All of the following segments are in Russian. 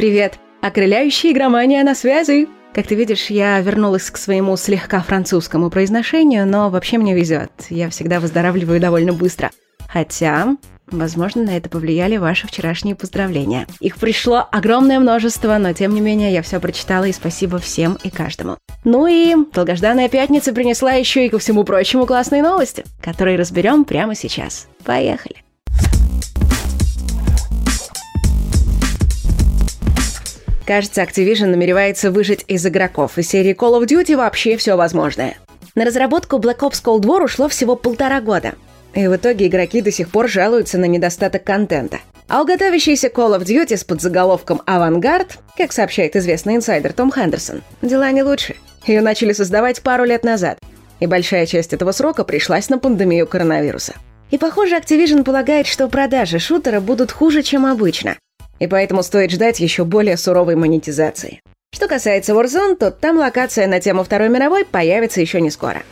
Привет! Окрыляющая игромания на связи! Как ты видишь, я вернулась к своему слегка французскому произношению, но вообще мне везет. Я всегда выздоравливаю довольно быстро. Хотя, возможно, на это повлияли ваши вчерашние поздравления. Их пришло огромное множество, но тем не менее я все прочитала и спасибо всем и каждому. Ну и долгожданная пятница принесла еще и ко всему прочему классные новости, которые разберем прямо сейчас. Поехали! Кажется, Activision намеревается выжить из игроков из серии Call of Duty вообще все возможное. На разработку Black Ops Cold War ушло всего полтора года. И в итоге игроки до сих пор жалуются на недостаток контента. А у готовящейся Call of Duty с подзаголовком «Авангард», как сообщает известный инсайдер Том Хендерсон, дела не лучше. Ее начали создавать пару лет назад, и большая часть этого срока пришлась на пандемию коронавируса. И похоже, Activision полагает, что продажи шутера будут хуже, чем обычно – и поэтому стоит ждать еще более суровой монетизации. Что касается Warzone, то там локация на тему Второй мировой появится еще не скоро.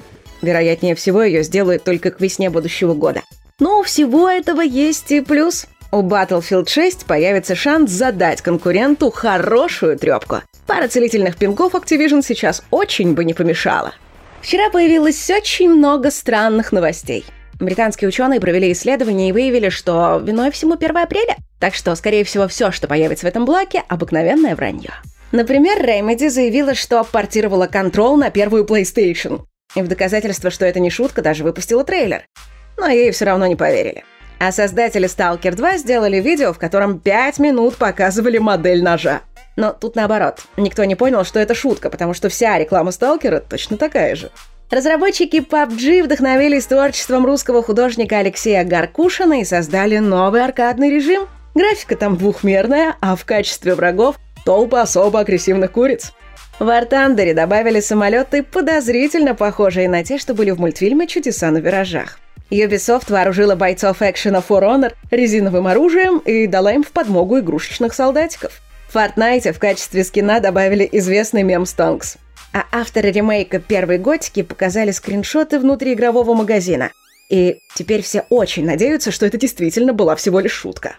Вероятнее всего, ее сделают только к весне будущего года. Но у всего этого есть и плюс. У Battlefield 6 появится шанс задать конкуренту хорошую трепку. Пара целительных пинков Activision сейчас очень бы не помешала. Вчера появилось очень много странных новостей. Британские ученые провели исследование и выявили, что виной всему 1 апреля. Так что, скорее всего, все, что появится в этом блоке, обыкновенное вранье. Например, Remedy заявила, что портировала контрол на первую PlayStation. И в доказательство, что это не шутка, даже выпустила трейлер. Но ей все равно не поверили. А создатели Stalker 2 сделали видео, в котором 5 минут показывали модель ножа. Но тут наоборот. Никто не понял, что это шутка, потому что вся реклама Сталкера точно такая же. Разработчики PUBG вдохновились творчеством русского художника Алексея Гаркушина и создали новый аркадный режим. Графика там двухмерная, а в качестве врагов – толпа особо агрессивных куриц. В Thunder добавили самолеты, подозрительно похожие на те, что были в мультфильме «Чудеса на виражах». Ubisoft вооружила бойцов экшена For Honor резиновым оружием и дала им в подмогу игрушечных солдатиков. В Fortnite в качестве скина добавили известный мем Stonks – а авторы ремейка первой готики показали скриншоты внутриигрового магазина. И теперь все очень надеются, что это действительно была всего лишь шутка.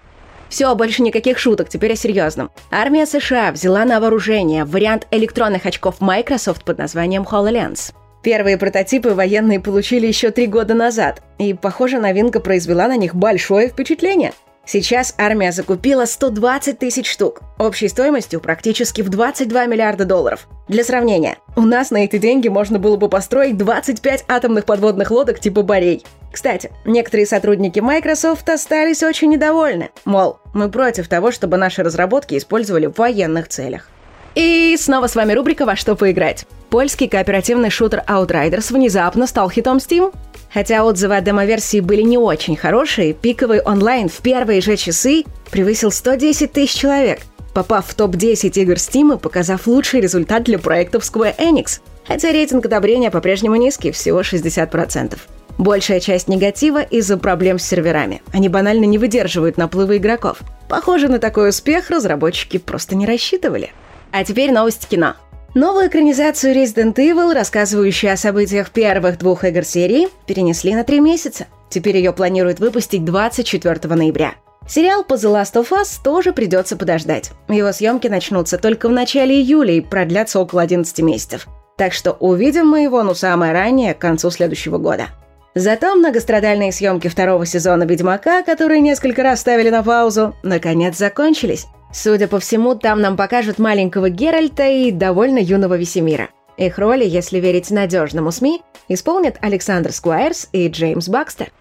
Все, больше никаких шуток, теперь о серьезном. Армия США взяла на вооружение вариант электронных очков Microsoft под названием HoloLens. Первые прототипы военные получили еще три года назад, и, похоже, новинка произвела на них большое впечатление – Сейчас армия закупила 120 тысяч штук, общей стоимостью практически в 22 миллиарда долларов. Для сравнения, у нас на эти деньги можно было бы построить 25 атомных подводных лодок типа «Борей». Кстати, некоторые сотрудники Microsoft остались очень недовольны. Мол, мы против того, чтобы наши разработки использовали в военных целях. И снова с вами рубрика «Во что поиграть». Польский кооперативный шутер Outriders внезапно стал хитом Steam. Хотя отзывы о демоверсии были не очень хорошие, пиковый онлайн в первые же часы превысил 110 тысяч человек, попав в топ-10 игр Steam и показав лучший результат для проектов Square Enix. Хотя рейтинг одобрения по-прежнему низкий, всего 60%. Большая часть негатива из-за проблем с серверами. Они банально не выдерживают наплывы игроков. Похоже, на такой успех разработчики просто не рассчитывали. А теперь новость кино. Новую экранизацию Resident Evil, рассказывающую о событиях первых двух игр серии, перенесли на три месяца. Теперь ее планируют выпустить 24 ноября. Сериал по The Last of Us тоже придется подождать. Его съемки начнутся только в начале июля и продлятся около 11 месяцев. Так что увидим мы его, ну, самое раннее, к концу следующего года. Зато многострадальные съемки второго сезона «Ведьмака», которые несколько раз ставили на паузу, наконец закончились. Судя по всему, там нам покажут маленького Геральта и довольно юного Весемира. Их роли, если верить надежному СМИ, исполнят Александр Сквайрс и Джеймс Бакстер.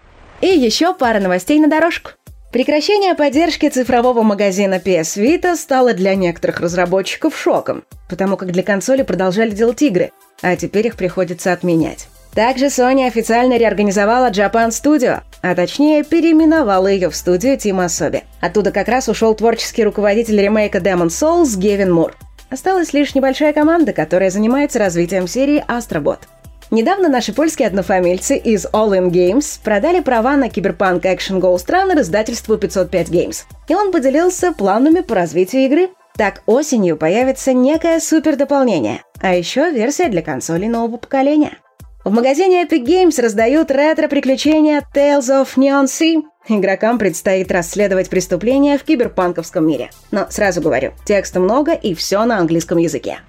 И еще пара новостей на дорожку. Прекращение поддержки цифрового магазина PS Vita стало для некоторых разработчиков шоком, потому как для консоли продолжали делать игры, а теперь их приходится отменять. Также Sony официально реорганизовала Japan Studio, а точнее переименовала ее в студию Тима Асоби. Оттуда как раз ушел творческий руководитель ремейка Demon Souls Гевин Мур. Осталась лишь небольшая команда, которая занимается развитием серии Astrobot. Недавно наши польские однофамильцы из All In Games продали права на Cyberpunk Action Ghost Runner издательству 505 Games. И он поделился планами по развитию игры. Так осенью появится некое супер дополнение, а еще версия для консолей нового поколения. В магазине Epic Games раздают ретро-приключения Tales of Neon Sea. Игрокам предстоит расследовать преступления в киберпанковском мире. Но сразу говорю, текста много и все на английском языке.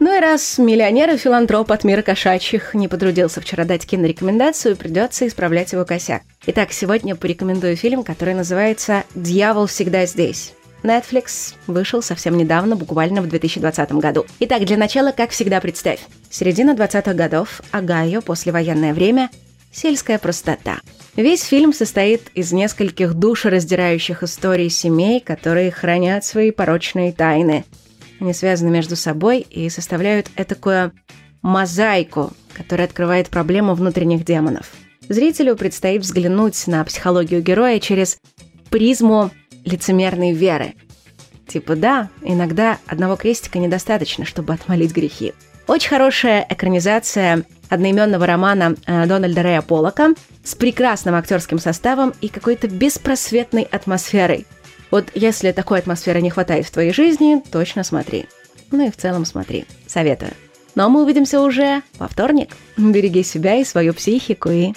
Ну и раз миллионер и филантроп от мира кошачьих не потрудился вчера дать кинорекомендацию, придется исправлять его косяк. Итак, сегодня порекомендую фильм, который называется «Дьявол всегда здесь». Netflix вышел совсем недавно, буквально в 2020 году. Итак, для начала, как всегда, представь. Середина 20-х годов, Огайо, послевоенное время, сельская простота. Весь фильм состоит из нескольких душераздирающих историй семей, которые хранят свои порочные тайны. Они связаны между собой и составляют этакую мозаику, которая открывает проблему внутренних демонов. Зрителю предстоит взглянуть на психологию героя через призму лицемерной веры. Типа да, иногда одного крестика недостаточно, чтобы отмолить грехи. Очень хорошая экранизация одноименного романа э, Дональда Рэя Полока с прекрасным актерским составом и какой-то беспросветной атмосферой. Вот если такой атмосферы не хватает в твоей жизни, точно смотри. Ну и в целом смотри. Советую. Но мы увидимся уже во вторник. Береги себя и свою психику и